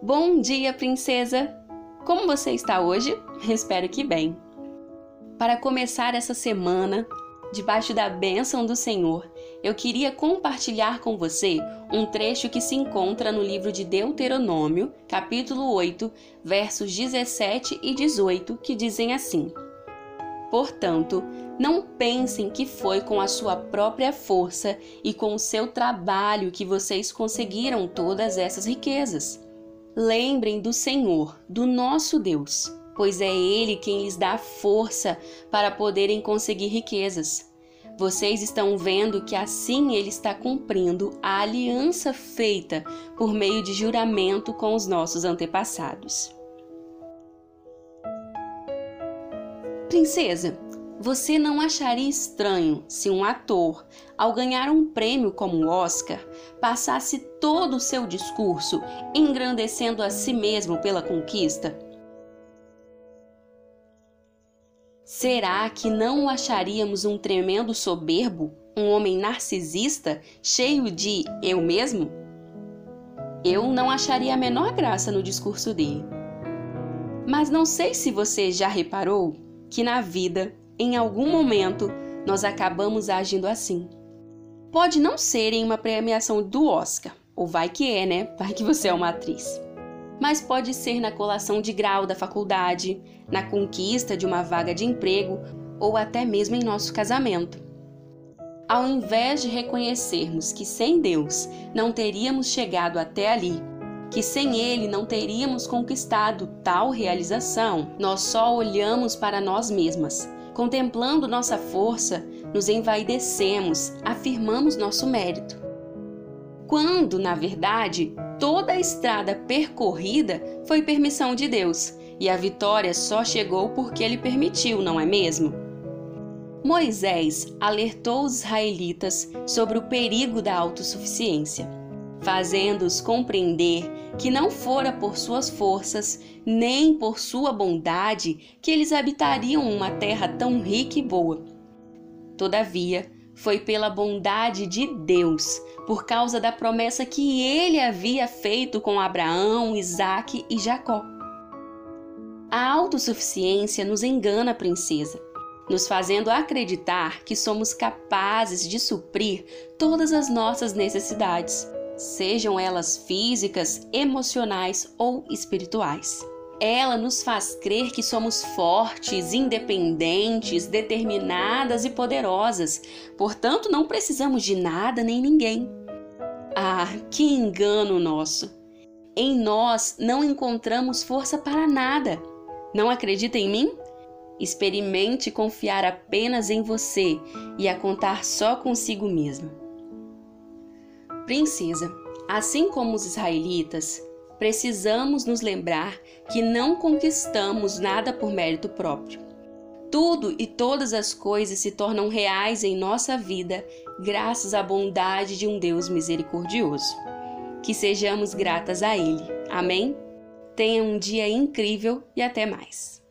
Bom dia, princesa! Como você está hoje? Espero que bem. Para começar essa semana, debaixo da bênção do Senhor, eu queria compartilhar com você um trecho que se encontra no livro de Deuteronômio, capítulo 8, versos 17 e 18, que dizem assim: Portanto, não pensem que foi com a sua própria força e com o seu trabalho que vocês conseguiram todas essas riquezas. Lembrem do Senhor, do nosso Deus, pois é Ele quem lhes dá força para poderem conseguir riquezas. Vocês estão vendo que assim Ele está cumprindo a aliança feita por meio de juramento com os nossos antepassados. Princesa, você não acharia estranho se um ator, ao ganhar um prêmio como o Oscar, passasse todo o seu discurso engrandecendo a si mesmo pela conquista? Será que não o acharíamos um tremendo soberbo, um homem narcisista, cheio de eu mesmo? Eu não acharia a menor graça no discurso dele. Mas não sei se você já reparou que na vida em algum momento nós acabamos agindo assim. Pode não ser em uma premiação do Oscar, ou vai que é, né? Vai que você é uma atriz. Mas pode ser na colação de grau da faculdade, na conquista de uma vaga de emprego ou até mesmo em nosso casamento. Ao invés de reconhecermos que sem Deus não teríamos chegado até ali, que sem Ele não teríamos conquistado tal realização, nós só olhamos para nós mesmas Contemplando nossa força, nos envaidecemos, afirmamos nosso mérito. Quando, na verdade, toda a estrada percorrida foi permissão de Deus e a vitória só chegou porque ele permitiu, não é mesmo? Moisés alertou os israelitas sobre o perigo da autossuficiência fazendo-os compreender que não fora por suas forças, nem por sua bondade, que eles habitariam uma terra tão rica e boa. Todavia, foi pela bondade de Deus, por causa da promessa que ele havia feito com Abraão, Isaque e Jacó. A autossuficiência nos engana, princesa, nos fazendo acreditar que somos capazes de suprir todas as nossas necessidades sejam elas físicas, emocionais ou espirituais. Ela nos faz crer que somos fortes, independentes, determinadas e poderosas, portanto não precisamos de nada nem ninguém. Ah, que engano nosso! Em nós não encontramos força para nada. Não acredita em mim? Experimente confiar apenas em você e a contar só consigo mesma. Princesa, assim como os israelitas, precisamos nos lembrar que não conquistamos nada por mérito próprio. Tudo e todas as coisas se tornam reais em nossa vida graças à bondade de um Deus misericordioso. Que sejamos gratas a Ele. Amém? Tenha um dia incrível e até mais.